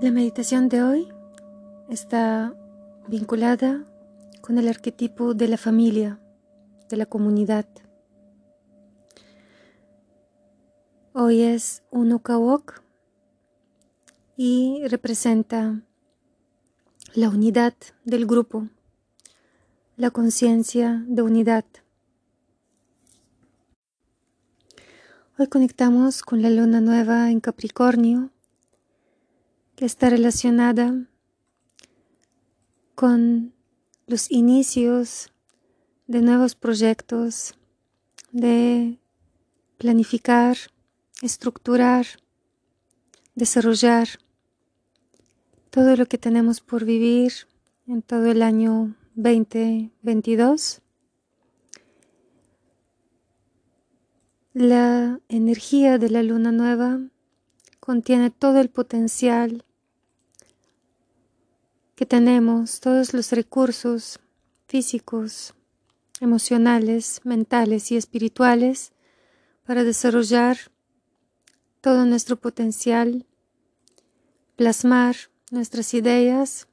La meditación de hoy está vinculada con el arquetipo de la familia, de la comunidad. Hoy es un Okawok y representa la unidad del grupo, la conciencia de unidad. Hoy conectamos con la luna nueva en Capricornio que está relacionada con los inicios de nuevos proyectos, de planificar, estructurar, desarrollar todo lo que tenemos por vivir en todo el año 2022. La energía de la luna nueva contiene todo el potencial que tenemos todos los recursos físicos, emocionales, mentales y espirituales para desarrollar todo nuestro potencial, plasmar nuestras ideas,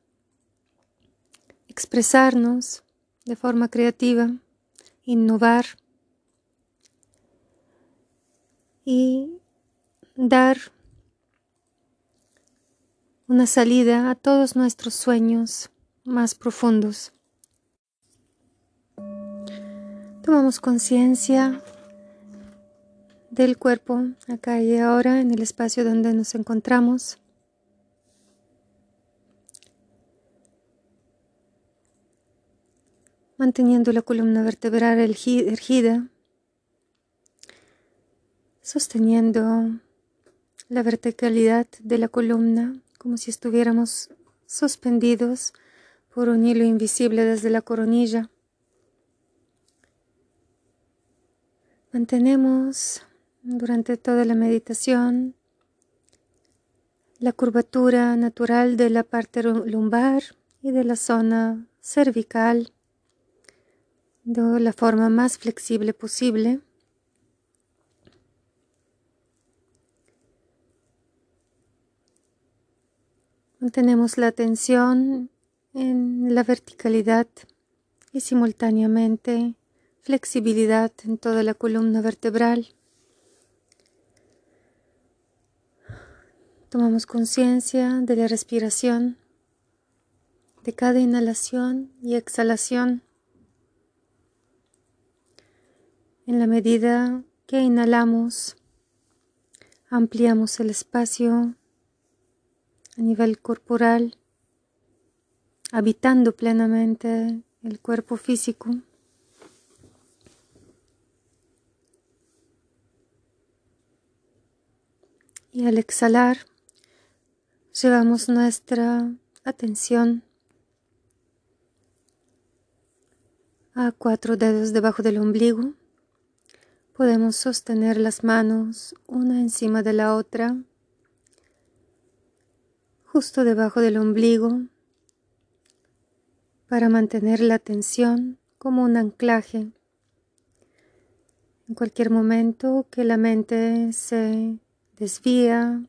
expresarnos de forma creativa, innovar y dar una salida a todos nuestros sueños más profundos. Tomamos conciencia del cuerpo acá y ahora en el espacio donde nos encontramos. Manteniendo la columna vertebral ergida, sosteniendo la verticalidad de la columna como si estuviéramos suspendidos por un hilo invisible desde la coronilla. Mantenemos durante toda la meditación la curvatura natural de la parte lumbar y de la zona cervical de la forma más flexible posible. Mantenemos la atención en la verticalidad y simultáneamente flexibilidad en toda la columna vertebral. Tomamos conciencia de la respiración, de cada inhalación y exhalación. En la medida que inhalamos, ampliamos el espacio a nivel corporal, habitando plenamente el cuerpo físico. Y al exhalar, llevamos nuestra atención a cuatro dedos debajo del ombligo. Podemos sostener las manos una encima de la otra justo debajo del ombligo para mantener la tensión como un anclaje. En cualquier momento que la mente se desvía,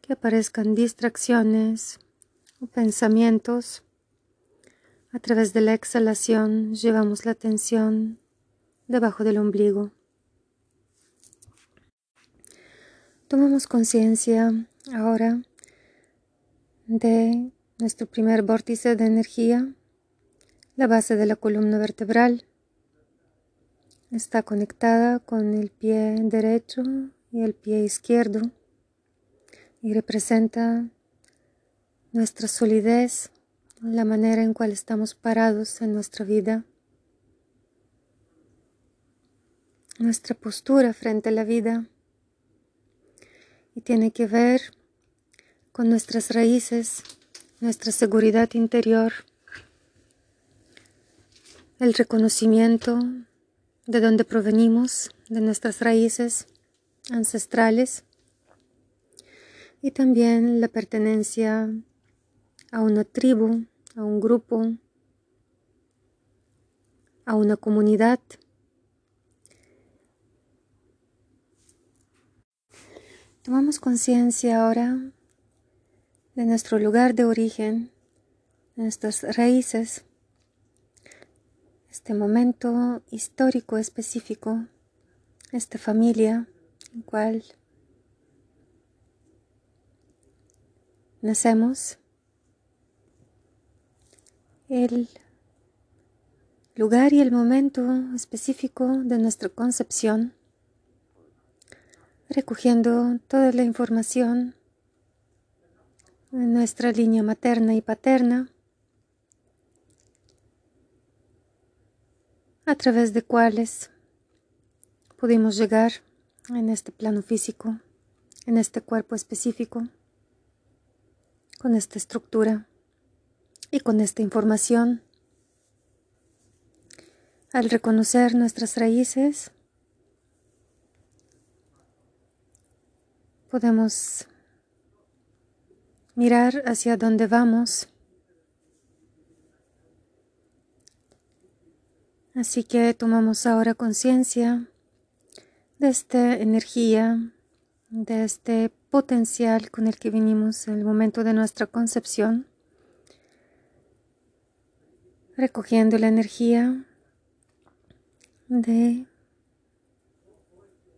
que aparezcan distracciones o pensamientos, a través de la exhalación llevamos la tensión debajo del ombligo. Tomamos conciencia ahora de nuestro primer vórtice de energía, la base de la columna vertebral. Está conectada con el pie derecho y el pie izquierdo y representa nuestra solidez, la manera en cual estamos parados en nuestra vida, nuestra postura frente a la vida y tiene que ver con nuestras raíces, nuestra seguridad interior, el reconocimiento de dónde provenimos, de nuestras raíces ancestrales y también la pertenencia a una tribu, a un grupo, a una comunidad. Tomamos conciencia ahora de nuestro lugar de origen, de nuestras raíces, este momento histórico específico, esta familia en cual nacemos, el lugar y el momento específico de nuestra concepción, recogiendo toda la información en nuestra línea materna y paterna, a través de cuales pudimos llegar en este plano físico, en este cuerpo específico, con esta estructura y con esta información. Al reconocer nuestras raíces, podemos mirar hacia dónde vamos. Así que tomamos ahora conciencia de esta energía, de este potencial con el que vinimos en el momento de nuestra concepción, recogiendo la energía de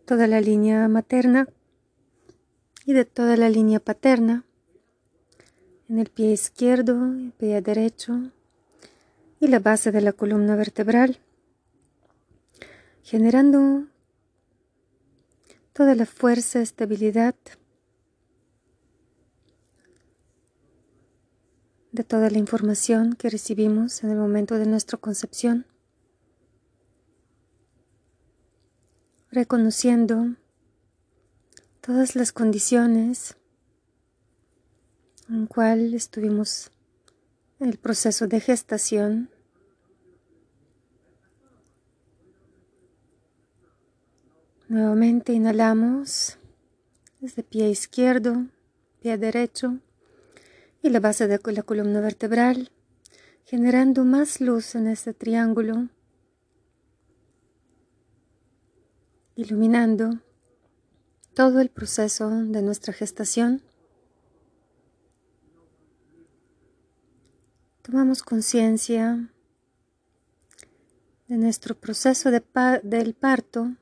toda la línea materna y de toda la línea paterna en el pie izquierdo, el pie derecho y la base de la columna vertebral, generando toda la fuerza, estabilidad de toda la información que recibimos en el momento de nuestra concepción, reconociendo todas las condiciones en cual estuvimos en el proceso de gestación. Nuevamente inhalamos desde pie izquierdo, pie derecho y la base de la columna vertebral, generando más luz en este triángulo, iluminando todo el proceso de nuestra gestación. Tomamos conciencia de nuestro proceso de del parto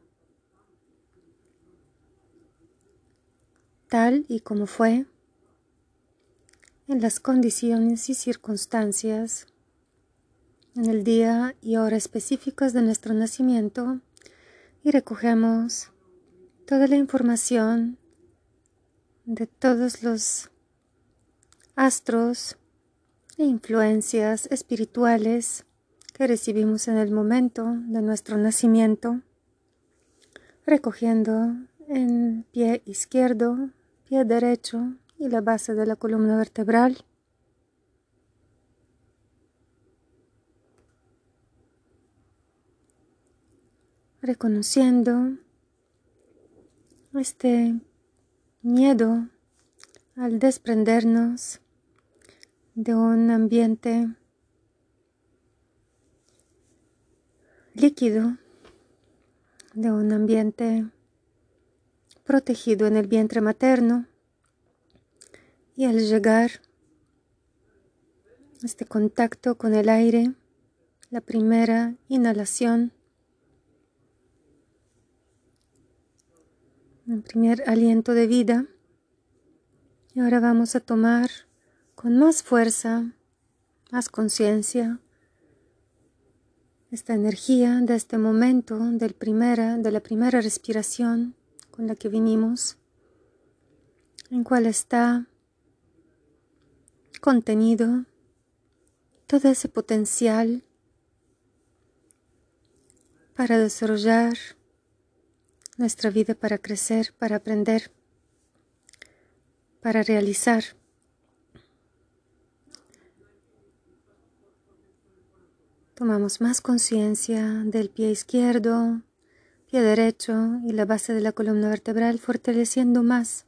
tal y como fue en las condiciones y circunstancias en el día y hora específicos de nuestro nacimiento y recogemos toda la información de todos los astros influencias espirituales que recibimos en el momento de nuestro nacimiento, recogiendo en pie izquierdo, pie derecho y la base de la columna vertebral. Reconociendo este miedo al desprendernos de un ambiente líquido, de un ambiente protegido en el vientre materno. Y al llegar este contacto con el aire, la primera inhalación, el primer aliento de vida, y ahora vamos a tomar con más fuerza, más conciencia, esta energía de este momento del primera, de la primera respiración con la que vinimos, en cual está contenido todo ese potencial para desarrollar nuestra vida, para crecer, para aprender, para realizar. Tomamos más conciencia del pie izquierdo, pie derecho y la base de la columna vertebral, fortaleciendo más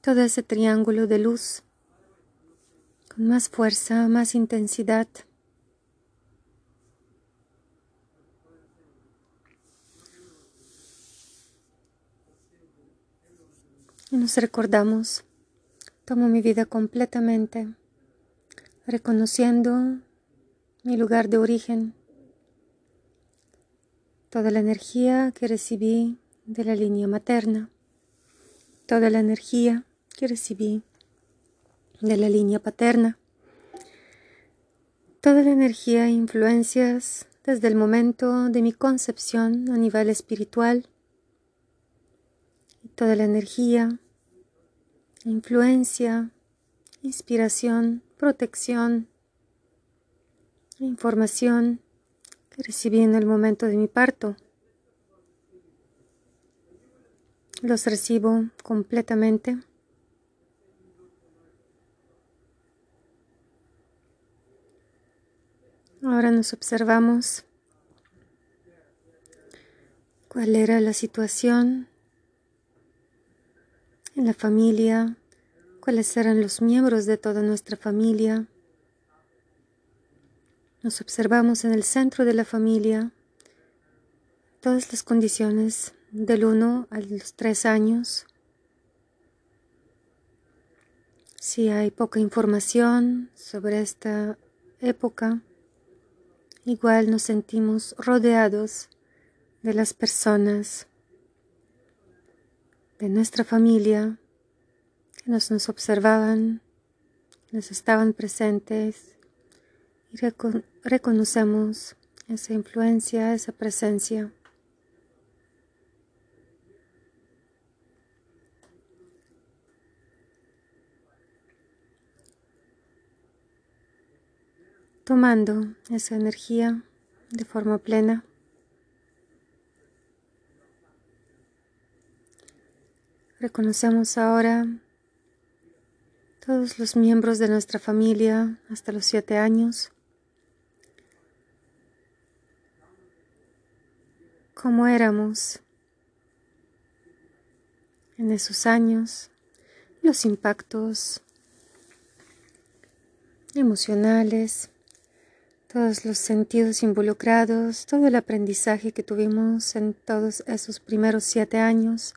todo ese triángulo de luz con más fuerza, más intensidad. Y nos recordamos Tomo mi vida completamente, reconociendo mi lugar de origen, toda la energía que recibí de la línea materna, toda la energía que recibí de la línea paterna, toda la energía e influencias desde el momento de mi concepción a nivel espiritual, toda la energía influencia, inspiración, protección, información que recibí en el momento de mi parto. Los recibo completamente. Ahora nos observamos cuál era la situación en la familia, cuáles eran los miembros de toda nuestra familia. Nos observamos en el centro de la familia, todas las condiciones del 1 a los 3 años. Si hay poca información sobre esta época, igual nos sentimos rodeados de las personas de nuestra familia que nos, nos observaban, nos estaban presentes y reconocemos esa influencia, esa presencia. Tomando esa energía de forma plena. Reconocemos ahora todos los miembros de nuestra familia hasta los siete años, cómo éramos en esos años, los impactos emocionales, todos los sentidos involucrados, todo el aprendizaje que tuvimos en todos esos primeros siete años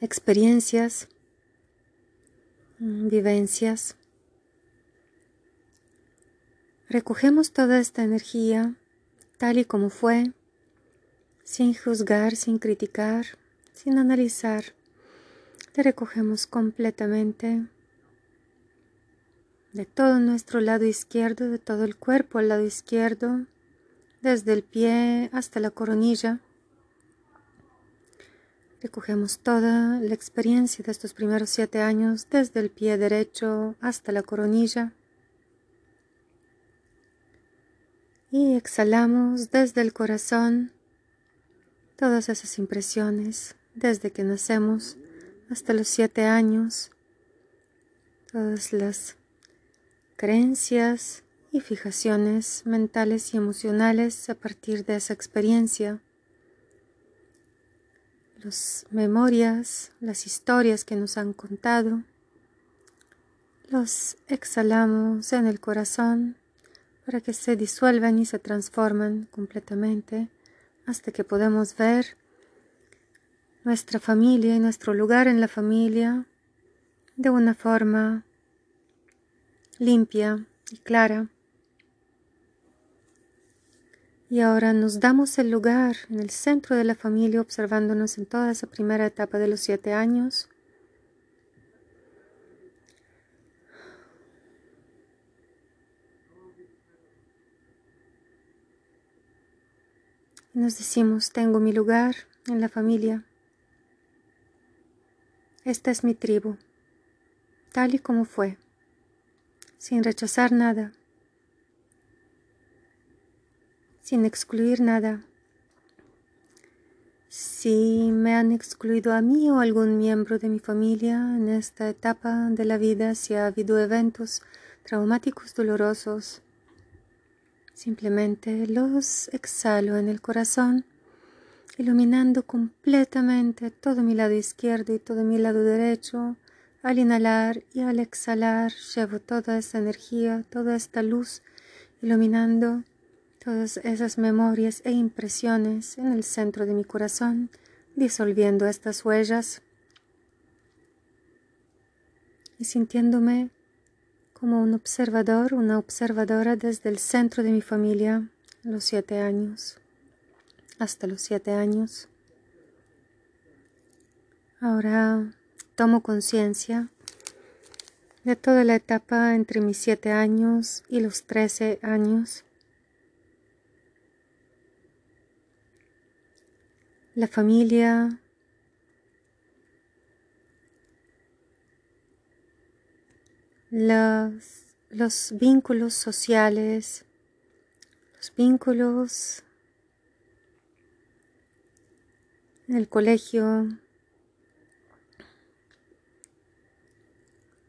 experiencias, mm, vivencias. Recogemos toda esta energía tal y como fue, sin juzgar, sin criticar, sin analizar. La recogemos completamente de todo nuestro lado izquierdo, de todo el cuerpo al lado izquierdo, desde el pie hasta la coronilla. Recogemos toda la experiencia de estos primeros siete años, desde el pie derecho hasta la coronilla. Y exhalamos desde el corazón todas esas impresiones, desde que nacemos hasta los siete años, todas las creencias y fijaciones mentales y emocionales a partir de esa experiencia. Las memorias, las historias que nos han contado, los exhalamos en el corazón para que se disuelvan y se transforman completamente hasta que podamos ver nuestra familia y nuestro lugar en la familia de una forma limpia y clara. Y ahora nos damos el lugar en el centro de la familia observándonos en toda esa primera etapa de los siete años. Nos decimos, tengo mi lugar en la familia. Esta es mi tribu, tal y como fue, sin rechazar nada sin excluir nada. Si me han excluido a mí o algún miembro de mi familia en esta etapa de la vida, si ha habido eventos traumáticos dolorosos, simplemente los exhalo en el corazón, iluminando completamente todo mi lado izquierdo y todo mi lado derecho. Al inhalar y al exhalar llevo toda esta energía, toda esta luz, iluminando todas esas memorias e impresiones en el centro de mi corazón, disolviendo estas huellas. y sintiéndome como un observador, una observadora desde el centro de mi familia, los siete años, hasta los siete años. Ahora tomo conciencia de toda la etapa entre mis siete años y los trece años. La familia, los, los vínculos sociales, los vínculos en el colegio,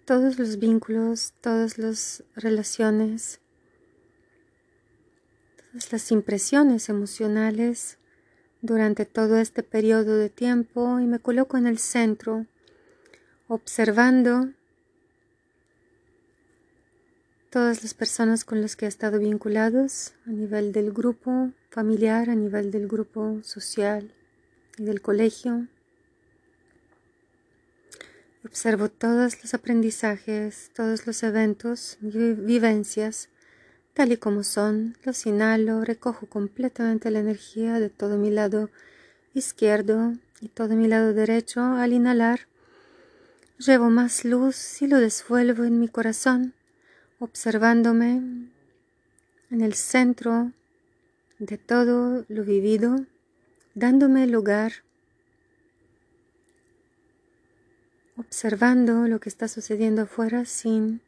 todos los vínculos, todas las relaciones, todas las impresiones emocionales durante todo este periodo de tiempo y me coloco en el centro observando todas las personas con las que he estado vinculados a nivel del grupo familiar, a nivel del grupo social y del colegio. Observo todos los aprendizajes, todos los eventos y vivencias tal y como son, los inhalo, recojo completamente la energía de todo mi lado izquierdo y todo mi lado derecho al inhalar. Llevo más luz y lo desvuelvo en mi corazón observándome en el centro de todo lo vivido, dándome lugar, observando lo que está sucediendo afuera sin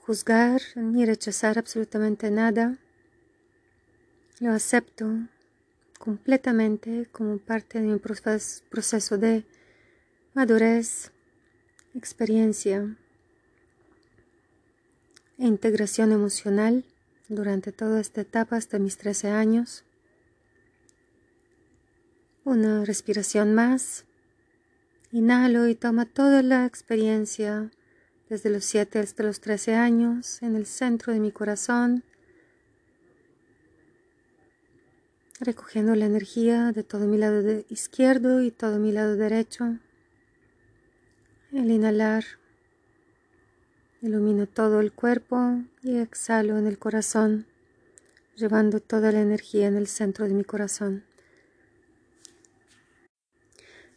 juzgar ni rechazar absolutamente nada. Lo acepto completamente como parte de mi proceso de madurez, experiencia integración emocional durante toda esta etapa hasta mis 13 años. Una respiración más. Inhalo y toma toda la experiencia desde los 7 hasta los 13 años en el centro de mi corazón, recogiendo la energía de todo mi lado izquierdo y todo mi lado derecho. El inhalar Ilumino todo el cuerpo y exhalo en el corazón, llevando toda la energía en el centro de mi corazón.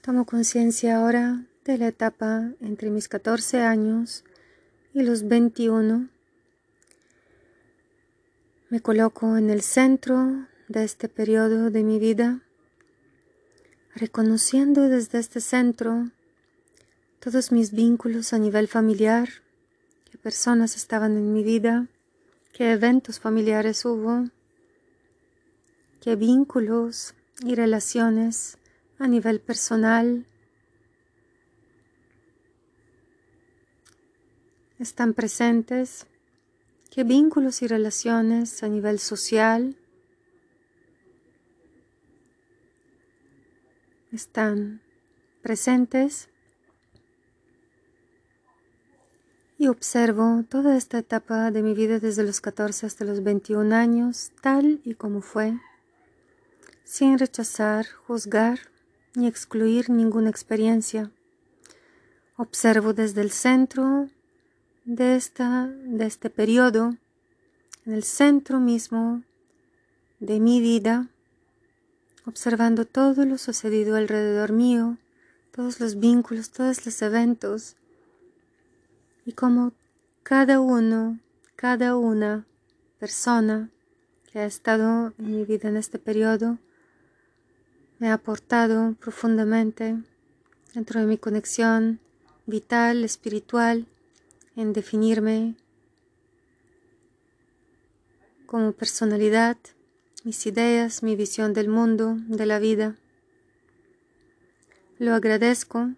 Tomo conciencia ahora de la etapa entre mis 14 años y los 21. Me coloco en el centro de este periodo de mi vida, reconociendo desde este centro todos mis vínculos a nivel familiar, personas estaban en mi vida, qué eventos familiares hubo, qué vínculos y relaciones a nivel personal están presentes, qué vínculos y relaciones a nivel social están presentes y observo toda esta etapa de mi vida desde los 14 hasta los 21 años tal y como fue, sin rechazar, juzgar ni excluir ninguna experiencia. Observo desde el centro de, esta, de este periodo, en el centro mismo de mi vida, observando todo lo sucedido alrededor mío, todos los vínculos, todos los eventos, y como cada uno, cada una persona que ha estado en mi vida en este periodo me ha aportado profundamente dentro de mi conexión vital, espiritual, en definirme como personalidad, mis ideas, mi visión del mundo, de la vida. Lo agradezco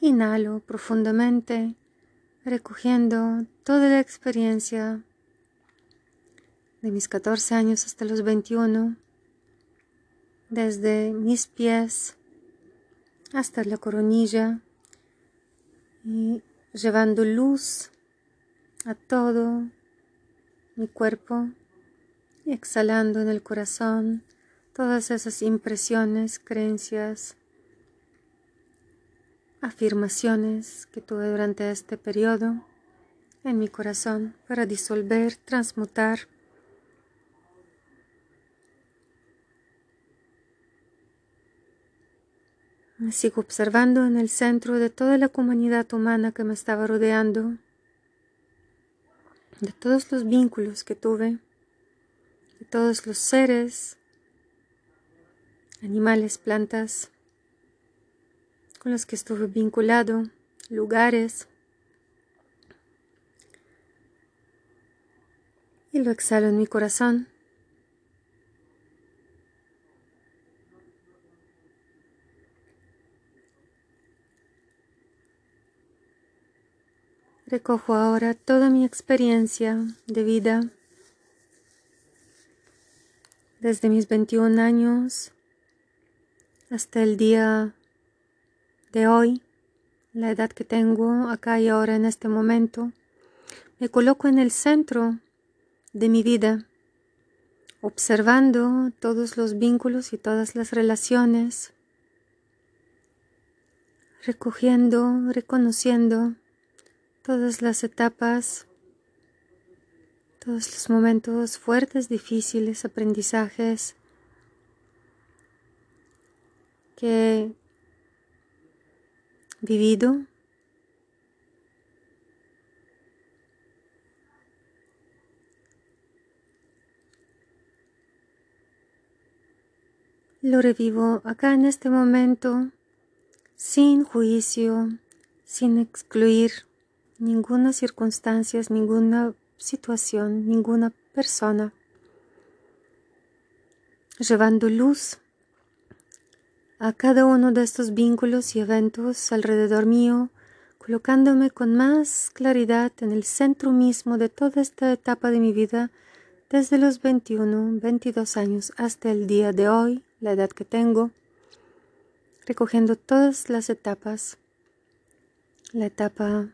Inhalo profundamente, recogiendo toda la experiencia de mis 14 años hasta los 21, desde mis pies hasta la coronilla y llevando luz a todo mi cuerpo exhalando en el corazón todas esas impresiones, creencias, afirmaciones que tuve durante este periodo en mi corazón para disolver, transmutar. Me sigo observando en el centro de toda la comunidad humana que me estaba rodeando, de todos los vínculos que tuve, de todos los seres, animales, plantas, con los que estuve vinculado, lugares, y lo exhalo en mi corazón. Recojo ahora toda mi experiencia de vida desde mis 21 años hasta el día de hoy, la edad que tengo acá y ahora en este momento. Me coloco en el centro de mi vida, observando todos los vínculos y todas las relaciones, recogiendo, reconociendo todas las etapas, todos los momentos fuertes, difíciles, aprendizajes que vivido Lo revivo acá en este momento sin juicio, sin excluir ninguna circunstancia, ninguna situación, ninguna persona, llevando luz a cada uno de estos vínculos y eventos alrededor mío, colocándome con más claridad en el centro mismo de toda esta etapa de mi vida, desde los 21, 22 años hasta el día de hoy, la edad que tengo, recogiendo todas las etapas, la etapa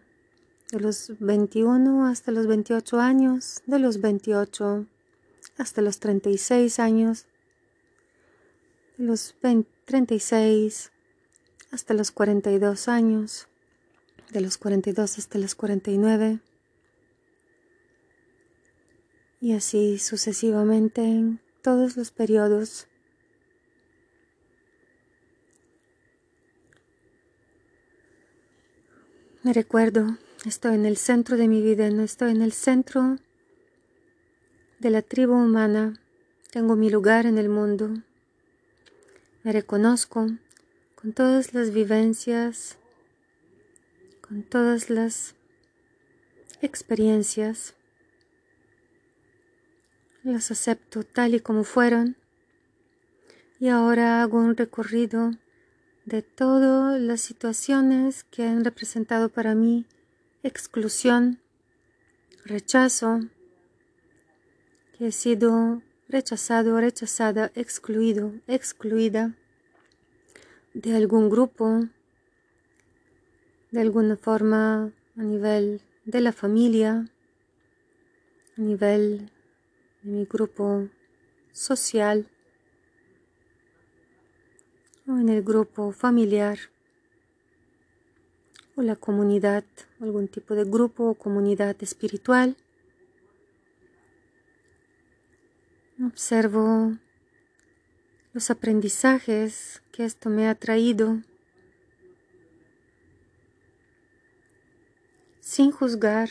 de los 21 hasta los 28 años, de los 28 hasta los 36 años, de los 36 hasta los 42 años, de los 42 hasta los 49, y así sucesivamente en todos los periodos Me recuerdo, estoy en el centro de mi vida, no estoy en el centro de la tribu humana, tengo mi lugar en el mundo. Me reconozco con todas las vivencias, con todas las experiencias. Las acepto tal y como fueron y ahora hago un recorrido de todas las situaciones que han representado para mí exclusión, rechazo, que he sido rechazado, rechazada, excluido, excluida de algún grupo, de alguna forma a nivel de la familia, a nivel de mi grupo social o en el grupo familiar o la comunidad, algún tipo de grupo o comunidad espiritual. Observo los aprendizajes que esto me ha traído sin juzgar,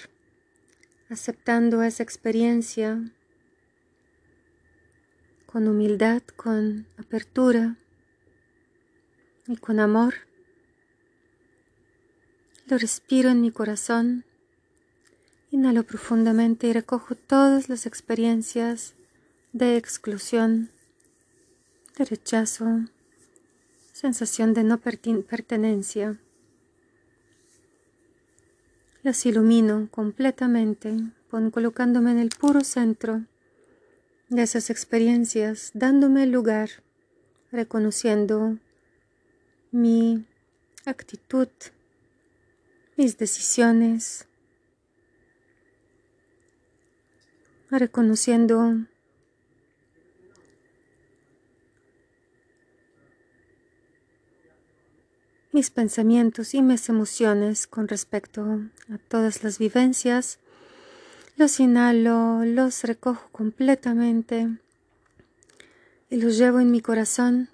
aceptando esa experiencia con humildad, con apertura y con amor. Lo respiro en mi corazón, inhalo profundamente y recojo todas las experiencias de exclusión, de rechazo, sensación de no pertenencia. Las ilumino completamente, colocándome en el puro centro de esas experiencias, dándome lugar, reconociendo mi actitud, mis decisiones, reconociendo mis pensamientos y mis emociones con respecto a todas las vivencias. Los inhalo, los recojo completamente y los llevo en mi corazón,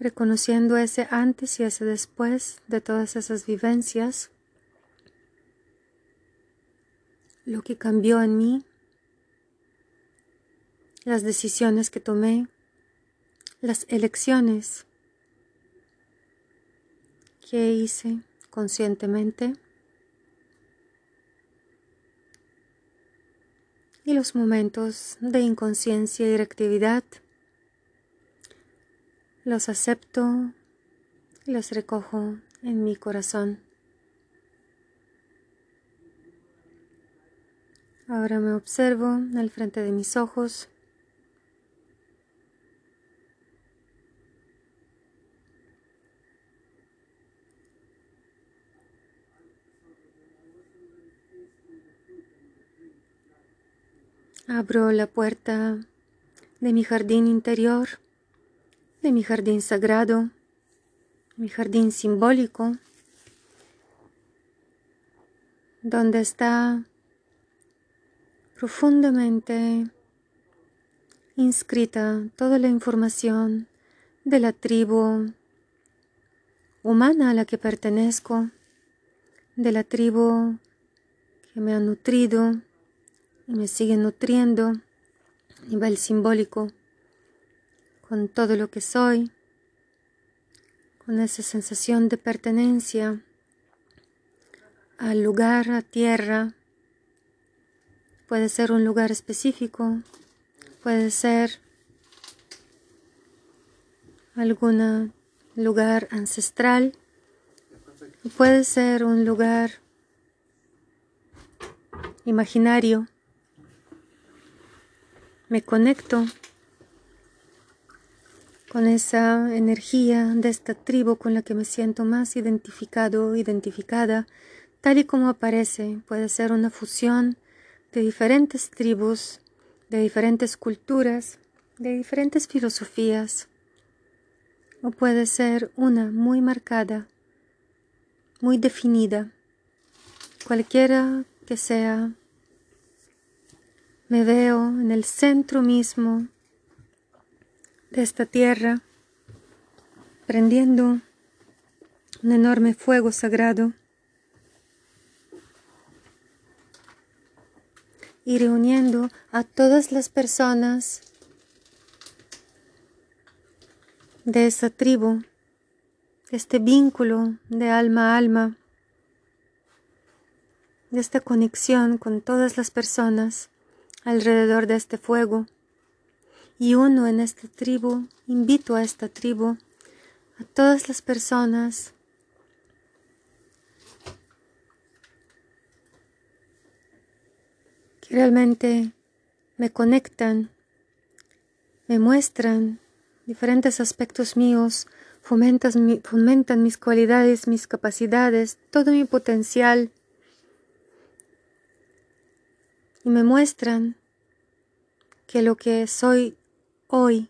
reconociendo ese antes y ese después de todas esas vivencias, lo que cambió en mí, las decisiones que tomé, las elecciones que hice conscientemente y los momentos de inconsciencia y reactividad los acepto y los recojo en mi corazón. Ahora me observo al frente de mis ojos Abro la puerta de mi jardín interior, de mi jardín sagrado, mi jardín simbólico, donde está profundamente inscrita toda la información de la tribu humana a la que pertenezco, de la tribu que me ha nutrido, me sigue nutriendo a nivel simbólico con todo lo que soy, con esa sensación de pertenencia al lugar, a tierra. Puede ser un lugar específico, puede ser algún lugar ancestral, puede ser un lugar imaginario me conecto con esa energía de esta tribu con la que me siento más identificado, identificada, tal y como aparece. Puede ser una fusión de diferentes tribus, de diferentes culturas, de diferentes filosofías, o puede ser una muy marcada, muy definida, cualquiera que sea me veo en el centro mismo de esta tierra, prendiendo un enorme fuego sagrado. Y reuniendo a todas las personas de esa tribu, este vínculo de alma a alma, de esta conexión con todas las personas alrededor de este fuego. Y uno en esta tribu, invito a esta tribu, a todas las personas que realmente me conectan, me muestran diferentes aspectos míos, fomentan, mis cualidades, mis capacidades, todo mi potencial y me muestran que lo que soy hoy,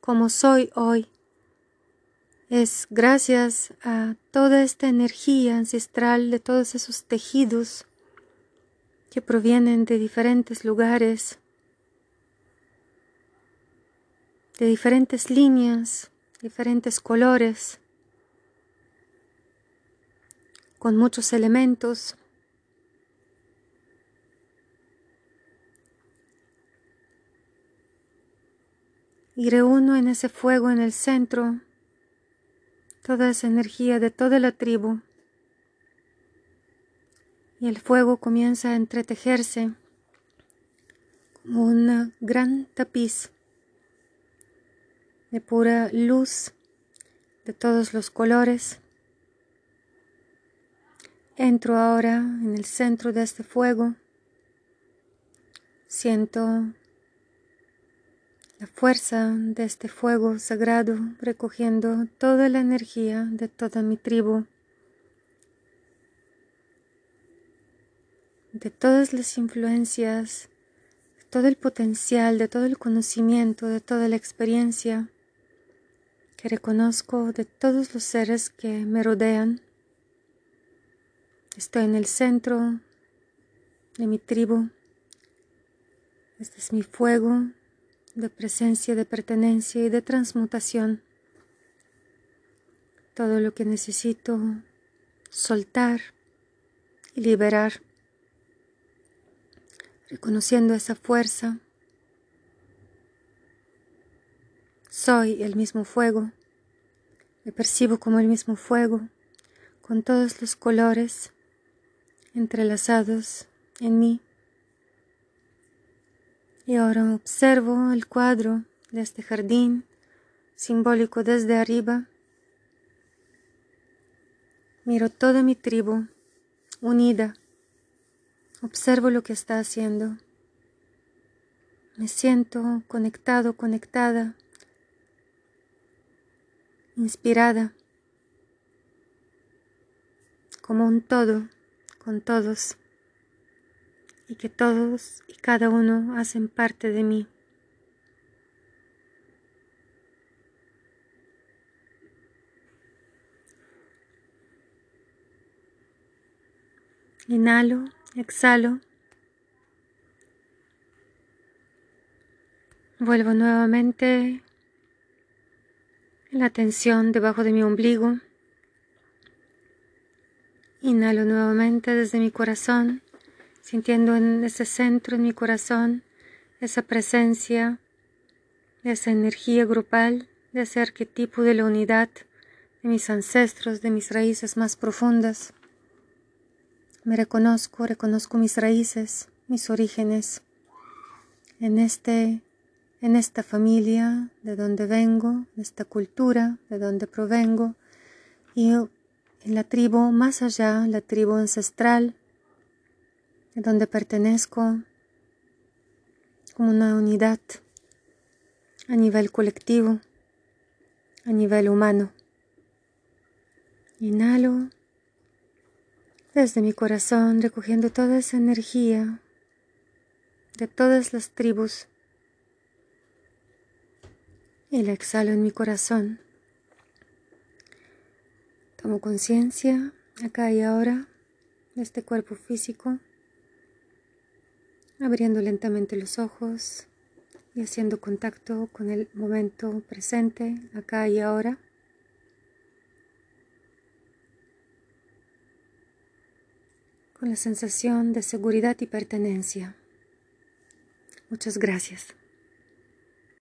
como soy hoy, es gracias a toda esta energía ancestral de todos esos tejidos que provienen de diferentes lugares, de diferentes líneas, diferentes colores, con muchos elementos y reúno en ese fuego en el centro toda esa energía de toda la tribu. Y el fuego comienza a entretejerse como una gran tapiz de pura luz de todos los colores. Entro ahora en el centro de este fuego. Siento la fuerza de este fuego sagrado recogiendo toda la energía de toda mi tribu, de todas las influencias, de todo el potencial, de todo el conocimiento, de toda la experiencia que reconozco de todos los seres que me rodean. Estoy en el centro de mi tribu. Este es mi fuego de presencia, de pertenencia y de transmutación. Todo lo que necesito soltar y liberar, reconociendo esa fuerza. Soy el mismo fuego, me percibo como el mismo fuego, con todos los colores entrelazados en mí. Y ahora observo el cuadro de este jardín simbólico desde arriba. Miro toda mi tribu unida. Observo lo que está haciendo. Me siento conectado, conectada, inspirada, como un todo con todos y que todos y cada uno hacen parte de mí. Inhalo, exhalo. Vuelvo nuevamente la atención debajo de mi ombligo. Inhalo nuevamente desde mi corazón sintiendo en ese centro, en mi corazón, esa presencia, esa energía grupal, ese arquetipo de la unidad de mis ancestros, de mis raíces más profundas. Me reconozco, reconozco mis raíces, mis orígenes, en este en esta familia de donde vengo, en esta cultura de donde provengo y en la tribu más allá, la tribu ancestral, donde pertenezco como una unidad a nivel colectivo, a nivel humano. Inhalo desde mi corazón recogiendo toda esa energía de todas las tribus y la exhalo en mi corazón. Tomo conciencia acá y ahora de este cuerpo físico abriendo lentamente los ojos y haciendo contacto con el momento presente, acá y ahora. Con la sensación de seguridad y pertenencia. Muchas gracias.